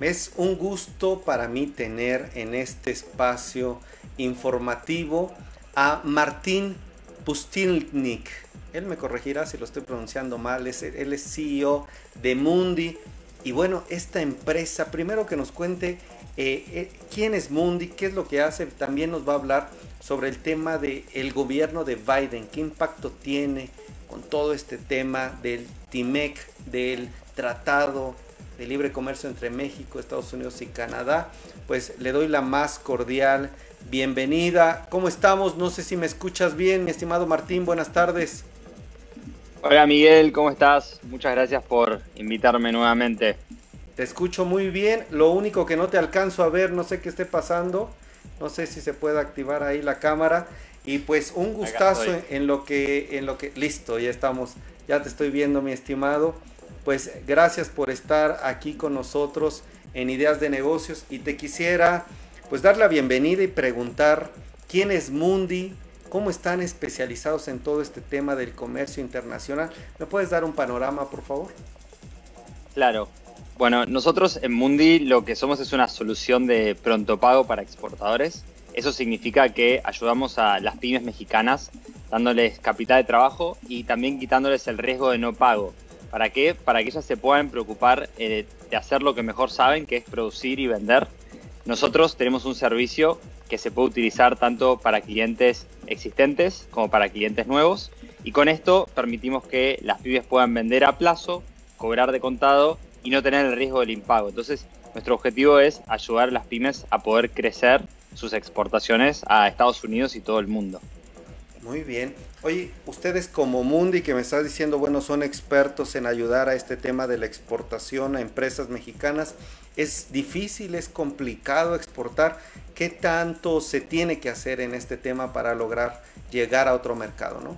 Es un gusto para mí tener en este espacio informativo a Martín Pustilnik. Él me corregirá si lo estoy pronunciando mal. él es CEO de Mundi. Y bueno, esta empresa, primero que nos cuente eh, eh, quién es Mundi, qué es lo que hace. También nos va a hablar sobre el tema del el gobierno de Biden, qué impacto tiene con todo este tema del TIMEC, del Tratado de Libre Comercio entre México, Estados Unidos y Canadá. Pues le doy la más cordial bienvenida. ¿Cómo estamos? No sé si me escuchas bien, mi estimado Martín. Buenas tardes. Hola Miguel, ¿cómo estás? Muchas gracias por invitarme nuevamente. Te escucho muy bien. Lo único que no te alcanzo a ver, no sé qué esté pasando. No sé si se puede activar ahí la cámara. Y pues un gustazo en, lo que, en lo que, listo, ya estamos, ya te estoy viendo, mi estimado. Pues gracias por estar aquí con nosotros en Ideas de Negocios y te quisiera pues dar la bienvenida y preguntar quién es Mundi, cómo están especializados en todo este tema del comercio internacional. ¿Me puedes dar un panorama, por favor? Claro. Bueno, nosotros en Mundi lo que somos es una solución de pronto pago para exportadores. Eso significa que ayudamos a las pymes mexicanas dándoles capital de trabajo y también quitándoles el riesgo de no pago. ¿Para qué? Para que ellas se puedan preocupar eh, de hacer lo que mejor saben, que es producir y vender. Nosotros tenemos un servicio que se puede utilizar tanto para clientes existentes como para clientes nuevos y con esto permitimos que las pymes puedan vender a plazo, cobrar de contado y no tener el riesgo del impago. Entonces, nuestro objetivo es ayudar a las pymes a poder crecer sus exportaciones a Estados Unidos y todo el mundo. Muy bien. Oye, ustedes como Mundi que me estás diciendo, bueno, son expertos en ayudar a este tema de la exportación a empresas mexicanas. Es difícil, es complicado exportar. ¿Qué tanto se tiene que hacer en este tema para lograr llegar a otro mercado, no?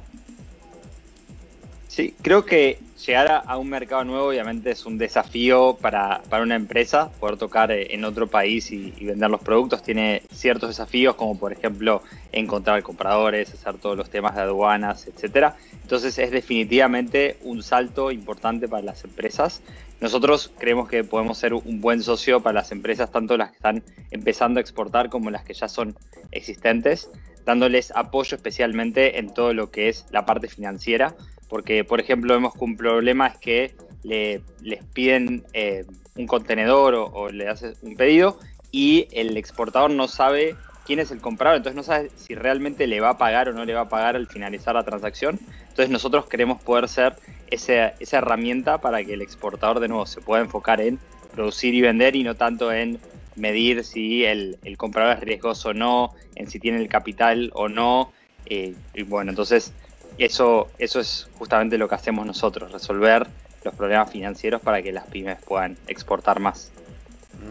Sí, creo que llegar a un mercado nuevo obviamente es un desafío para, una empresa, poder tocar eh, en otro país y, vender los productos tiene ciertos desafíos como por ejemplo encontrar compradores, hacer todos los temas de aduanas, etcétera. Entonces es definitivamente un salto importante para las empresas. Nosotros creemos que podemos ser un buen socio para las empresas, tanto las que están empezando a exportar como las que ya son existentes, dándoles apoyo especialmente en todo lo que es la parte financiera porque, por ejemplo, vemos que un problema es que le, les piden eh, un contenedor o, le haces un pedido y el exportador no sabe quién es el comprador, entonces no sabe si realmente le va a pagar o no le va a pagar al finalizar la transacción. Entonces nosotros queremos poder ser esa, esa herramienta para que el exportador de nuevo se pueda enfocar en producir y vender y no tanto en medir si el, el comprador es riesgoso o no, en si tiene el capital o no. Eh, y bueno, entonces eso, eso es justamente lo que hacemos nosotros, resolver los problemas financieros para que las pymes puedan exportar más.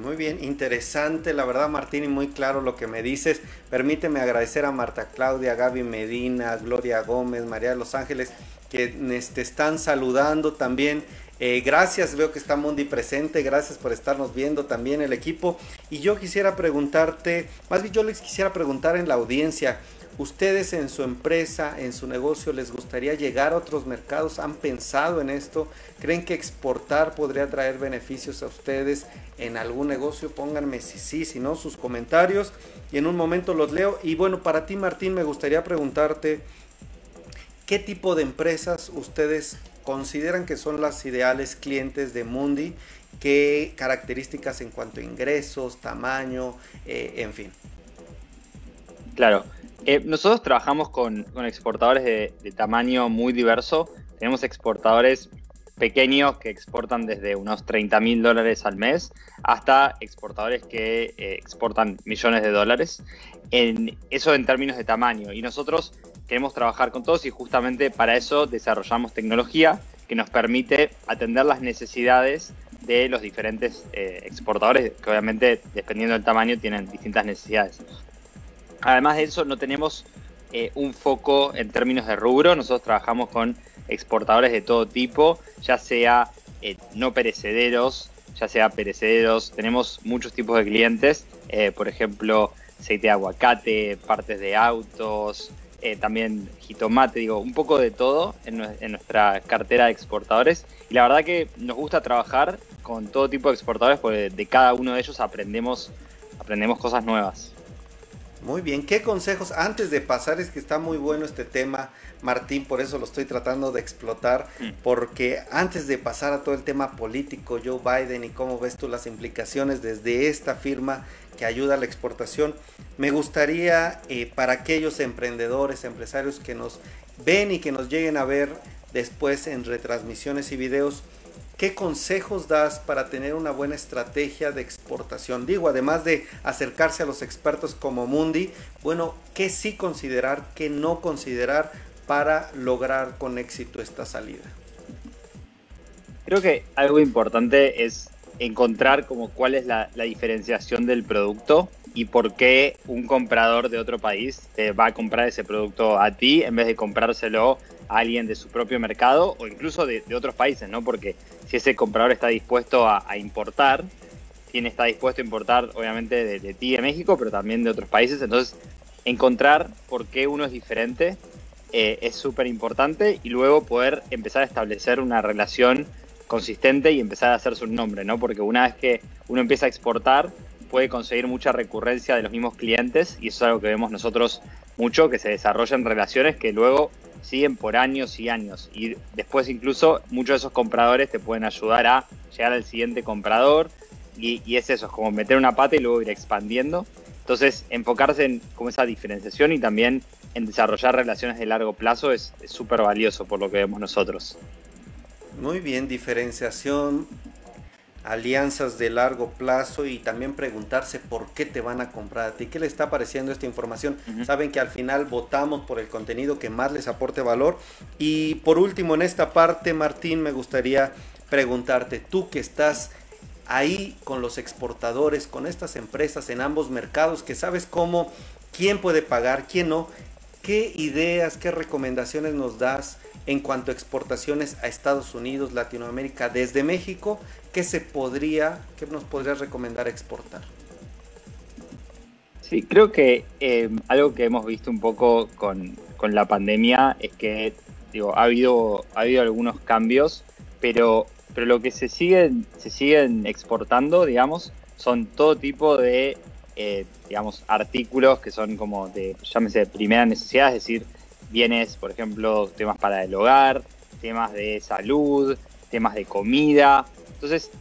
Muy bien, interesante, la verdad Martín, y muy claro lo que me dices. Permíteme agradecer a Marta Claudia, Gaby Medina, Gloria Gómez, María de Los Ángeles, que te están saludando también. Eh, gracias, veo que está Mundi presente, gracias por estarnos viendo también el equipo. Y yo quisiera preguntarte, más bien yo les quisiera preguntar en la audiencia, ¿Ustedes en su empresa, en su negocio, les gustaría llegar a otros mercados? ¿Han pensado en esto? ¿Creen que exportar podría traer beneficios a ustedes en algún negocio? Pónganme si sí, si no, sus comentarios y en un momento los leo. Y bueno, para ti Martín, me gustaría preguntarte, ¿qué tipo de empresas ustedes consideran que son las ideales clientes de Mundi? ¿Qué características en cuanto a ingresos, tamaño, eh, en fin? Claro. Eh, nosotros trabajamos con, exportadores de, tamaño muy diverso. Tenemos exportadores pequeños que exportan desde unos 30 mil dólares al mes hasta exportadores que eh, exportan millones de dólares. En, eso en términos de tamaño. Y nosotros queremos trabajar con todos y justamente para eso desarrollamos tecnología que nos permite atender las necesidades de los diferentes eh, exportadores, que obviamente dependiendo del tamaño tienen distintas necesidades. Además de eso, no tenemos eh, un foco en términos de rubro. Nosotros trabajamos con exportadores de todo tipo, ya sea eh, no perecederos, ya sea perecederos. Tenemos muchos tipos de clientes, eh, por ejemplo, aceite de aguacate, partes de autos, también jitomate, digo, un poco de todo en, nuestra cartera de exportadores. Y la verdad que nos gusta trabajar con todo tipo de exportadores porque de cada uno de ellos aprendemos, aprendemos cosas nuevas. Muy bien, ¿qué consejos? Antes de pasar, es que está muy bueno este tema, Martín, por eso lo estoy tratando de explotar, mm. porque antes de pasar a todo el tema político, Joe Biden y cómo ves tú las implicaciones desde esta firma que ayuda a la exportación, me gustaría eh, para aquellos emprendedores, empresarios que nos ven y que nos lleguen a ver después en retransmisiones y videos, ¿Qué consejos das para tener una buena estrategia de exportación? Digo, además de acercarse a los expertos como Mundi, bueno, ¿qué sí considerar, qué no considerar para lograr con éxito esta salida? Creo que algo importante es encontrar como cuál es la, diferenciación del producto y por qué un comprador de otro país te va a comprar ese producto a ti en vez de comprárselo alguien de su propio mercado o incluso de, otros países, ¿no? Porque si ese comprador está dispuesto a, importar, tiene está dispuesto a importar obviamente de, ti de México, pero también de otros países, entonces encontrar por qué uno es diferente eh, es súper importante y luego poder empezar a establecer una relación consistente y empezar a hacerse un nombre, ¿no? Porque una vez que uno empieza a exportar, puede conseguir mucha recurrencia de los mismos clientes y eso es algo que vemos nosotros mucho, que se desarrollan relaciones que luego siguen por años y años. Y después incluso muchos de esos compradores te pueden ayudar a llegar al siguiente comprador. Y, es eso, es como meter una pata y luego ir expandiendo. Entonces, enfocarse en como esa diferenciación y también en desarrollar relaciones de largo plazo es súper valioso por lo que vemos nosotros. Muy bien, diferenciación, alianzas de largo plazo y también preguntarse por qué te van a comprar a ti, qué le está pareciendo esta información. Saben que al final votamos por el contenido que más les aporte valor. Y por último, en esta parte, Martín, me gustaría preguntarte, tú que estás ahí con los exportadores, con estas empresas en ambos mercados, que sabes cómo, quién puede pagar, quién no, ¿qué ideas, qué recomendaciones nos das en cuanto a exportaciones a Estados Unidos, Latinoamérica, desde México? ¿Qué se podría, qué nos podrías recomendar exportar? Sí, creo que eh, algo que hemos visto un poco con, la pandemia es que digo, ha habido, ha habido algunos cambios, pero, pero lo que se siguen, se siguen exportando, digamos, son todo tipo de eh, digamos, artículos que son como de, llámese, de primera necesidad, es decir, bienes, por ejemplo, temas para el hogar, temas de salud, temas de comida. Entonces,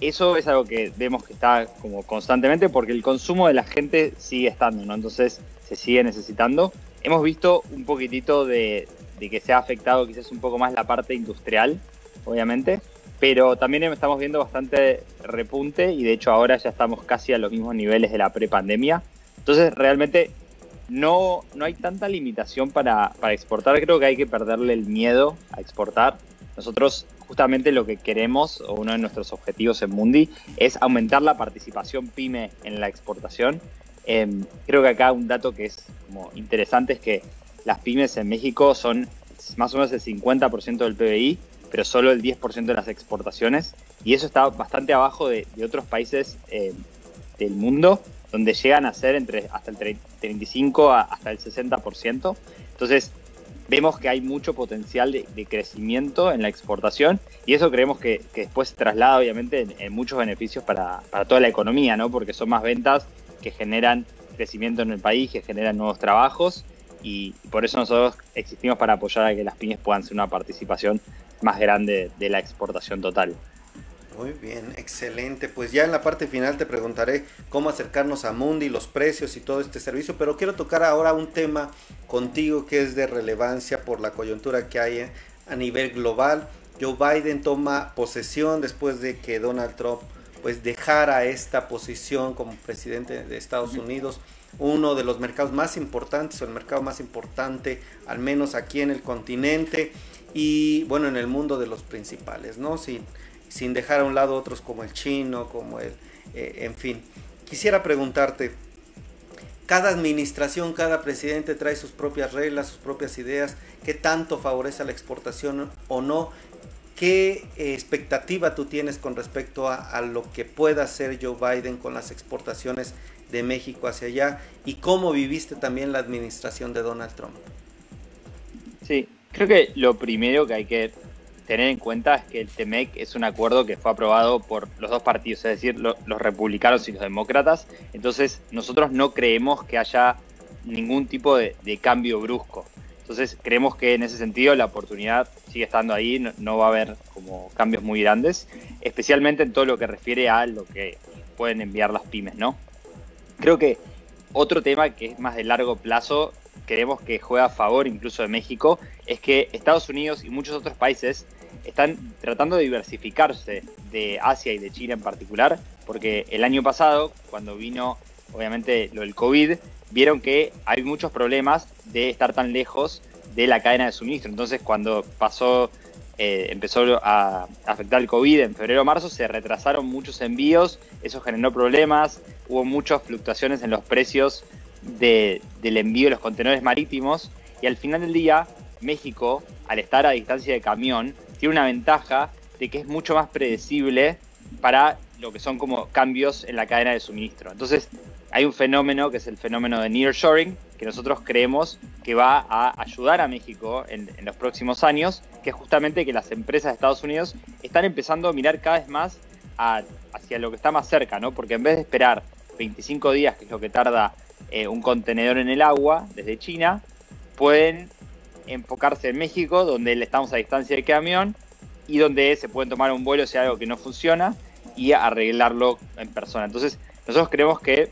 eso es algo que vemos que está como constantemente porque el consumo de la gente sigue estando, ¿no? Entonces, se sigue necesitando. Hemos visto un poquitito de, de que se ha afectado quizás un poco más la parte industrial, obviamente, pero también estamos viendo bastante repunte y de hecho ahora ya estamos casi a los mismos niveles de la prepandemia. Entonces realmente no, no hay tanta limitación para, exportar, creo que hay que perderle el miedo a exportar. Nosotros justamente lo que queremos, o uno de nuestros objetivos en Mundi, es aumentar la participación pyme en la exportación. Em, creo que acá un dato que es interesante es que las pymes en México son más o menos el 50% del PBI pero solo el 10% de las exportaciones. Y eso está bastante abajo de, otros países eh, del mundo, donde llegan a ser entre hasta el 35 hasta el 60%. Entonces, vemos que hay mucho potencial de, crecimiento en la exportación y eso creemos que, después se traslada obviamente en, muchos beneficios para, para, toda la economía, ¿no? porque son más ventas que generan crecimiento en el país, que generan nuevos trabajos y por eso nosotros existimos para apoyar a que las pymes puedan ser una participación más grande de la exportación total. Muy bien, excelente. Pues ya en la parte final te preguntaré cómo acercarnos a Mundi, los precios y todo este servicio, pero quiero tocar ahora un tema contigo que es de relevancia por la coyuntura que hay a nivel global. Joe Biden toma posesión después de que Donald Trump pues dejara esta posición como presidente de Estados Unidos, uno de los mercados más importantes o el mercado más importante, al menos aquí en el continente y bueno, en el mundo de los principales, ¿no? Sin, sin dejar a un lado otros como el chino, como el, eh, en fin. Quisiera preguntarte, cada administración, cada presidente trae sus propias reglas, sus propias ideas, qué tanto favorece a la exportación o no, qué eh, expectativa tú tienes con respecto a, a, lo que pueda hacer Joe Biden con las exportaciones de México hacia allá y cómo viviste también la administración de Donald Trump. Sí, creo que lo primero que hay que tener en cuenta es que el TEMEC es un acuerdo que fue aprobado por los dos partidos, es decir, los republicanos y los demócratas. Entonces, nosotros no creemos que haya ningún tipo de, cambio brusco. Entonces, creemos que en ese sentido la oportunidad sigue estando ahí, no, va a haber como cambios muy grandes, especialmente en todo lo que refiere a lo que pueden enviar las pymes, ¿no? Creo que otro tema que es más de largo plazo, creemos que juega a favor incluso de México, es que Estados Unidos y muchos otros países están tratando de diversificarse de Asia y de China en particular, porque el año pasado, cuando vino obviamente lo del COVID, vieron que hay muchos problemas de estar tan lejos de la cadena de suministro. Entonces, cuando pasó, eh, empezó a afectar el COVID en febrero o marzo, se retrasaron muchos envíos, eso generó problemas, hubo muchas fluctuaciones en los precios del envío de los contenedores marítimos y al final del día, México, al estar a distancia de camión, tiene una ventaja de que es mucho más predecible para lo que son como cambios en la cadena de suministro. Entonces, hay un fenómeno que es el fenómeno de nearshoring, que nosotros creemos que va a ayudar a México en, los próximos años, que es justamente que las empresas de Estados Unidos están empezando a mirar cada vez más hacia lo que está más cerca, ¿no? Porque en vez de esperar 25 días, que es lo que tarda eh, un contenedor en el agua desde China, pueden enfocarse en México, donde estamos a distancia de camión y donde se pueden tomar un vuelo si hay algo que no funciona y arreglarlo en persona. Entonces, nosotros creemos que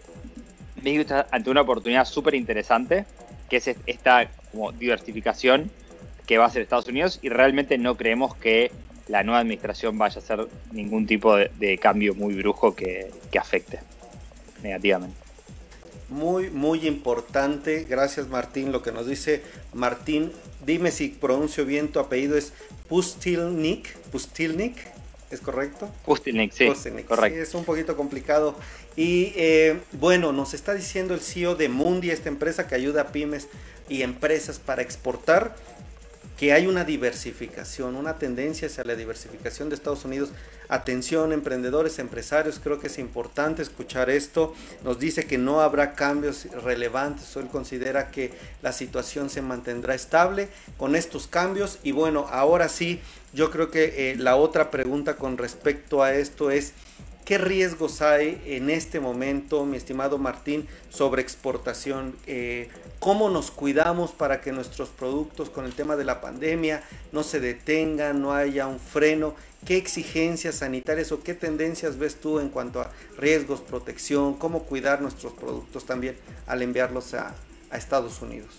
México está ante una oportunidad súper interesante, que es esta como diversificación que va a hacer Estados Unidos y realmente no creemos que la nueva administración vaya a hacer ningún tipo de, cambio muy brujo que afecte negativamente. Muy, muy importante. Gracias Martín. Lo que nos dice Martín, dime si pronuncio bien tu apellido, es Pustilnik. Pustilnik, ¿es correcto? Pustilnik, sí. correcto. es un poquito complicado. Y eh, bueno, nos está diciendo el CEO de Mundi, esta empresa que ayuda a pymes y empresas para exportar que hay una diversificación, una tendencia hacia la diversificación de Estados Unidos. Atención, emprendedores, empresarios, creo que es importante escuchar esto. Nos dice que no habrá cambios relevantes, él considera que la situación se mantendrá estable con estos cambios. Y bueno, ahora sí, yo creo que eh, la otra pregunta con respecto a esto es, ¿Qué riesgos hay en este momento, mi estimado Martín, sobre exportación? Eh, ¿Cómo nos cuidamos para que nuestros productos con el tema de la pandemia no se detengan, no haya un freno? ¿Qué exigencias sanitarias o qué tendencias ves tú en cuanto a riesgos, protección? ¿Cómo cuidar nuestros productos también al enviarlos a, a Estados Unidos?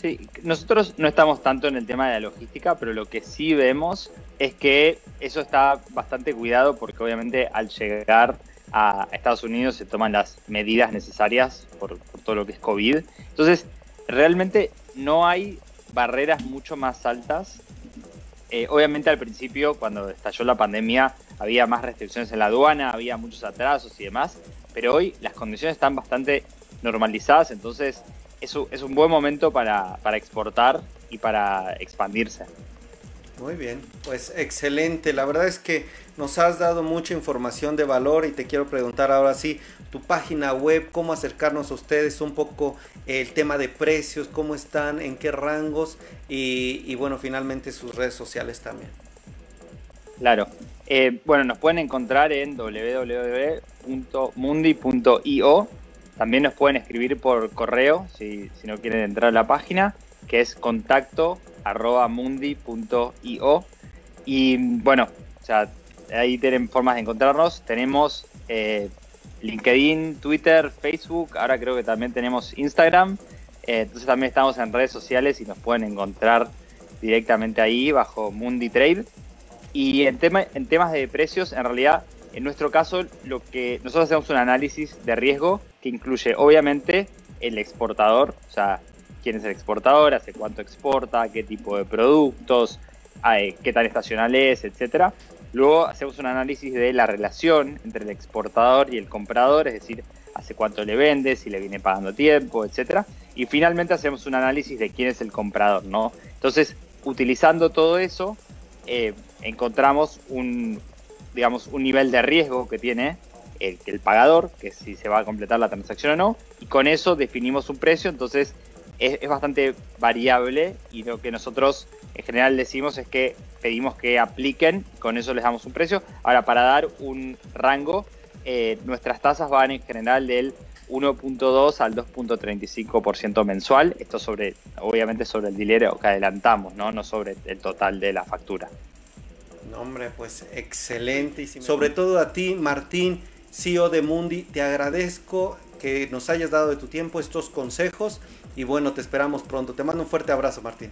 Sí, nosotros no estamos tanto en el tema de la logística, pero lo que sí vemos es que eso está bastante cuidado porque obviamente al llegar a Estados Unidos se toman las medidas necesarias por, todo lo que es COVID. Entonces, realmente no hay barreras mucho más altas. Eh, obviamente al principio, cuando estalló la pandemia, había más restricciones en la aduana, había muchos atrasos y demás, pero hoy las condiciones están bastante normalizadas, entonces es un, buen momento para, exportar y para expandirse. Muy bien, pues excelente. La verdad es que nos has dado mucha información de valor y te quiero preguntar ahora sí tu página web, cómo acercarnos a ustedes, un poco el tema de precios, cómo están, en qué rangos y, bueno, finalmente sus redes sociales también. Claro. Eh, bueno, nos pueden encontrar en www.mundi.io también nos pueden escribir por correo si, no quieren entrar a la página, que es contacto arroba mundi.io. Y bueno, ahí tienen formas de encontrarnos. Tenemos eh, LinkedIn, Twitter, Facebook, ahora creo que también tenemos Instagram. Eh, entonces también estamos en redes sociales y nos pueden encontrar directamente ahí bajo Mundi Trade. Y en temas de precios, en realidad, en nuestro caso, lo que nosotros hacemos un análisis de riesgo que incluye obviamente el exportador, o sea, quién es el exportador, hace cuánto exporta, qué tipo de productos, qué tan estacional es, etcétera. Luego hacemos un análisis de la relación entre el exportador y el comprador, es decir, hace cuánto le vende, si le viene pagando tiempo, etcétera. Y finalmente hacemos un análisis de quién es el comprador, ¿no? Entonces, utilizando todo eso, eh, encontramos un, digamos, un nivel de riesgo que tiene el, el pagador, que si se va a completar la transacción o no, y con eso definimos un precio, entonces es, bastante variable y lo que nosotros en general decimos es que pedimos que apliquen, con eso les damos un precio. Ahora, para dar un rango, eh, nuestras tasas van en general del 1.2 al 2.35% mensual. Esto sobre, obviamente sobre el dinero que adelantamos, ¿no? no sobre el total de la factura. No, hombre, pues excelente. Sobre todo a ti, Martín, CEO de Mundi, te agradezco que nos hayas dado de tu tiempo estos consejos y bueno, te esperamos pronto. Te mando un fuerte abrazo, Martín.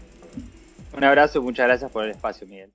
Un abrazo muchas gracias por el espacio, Miguel.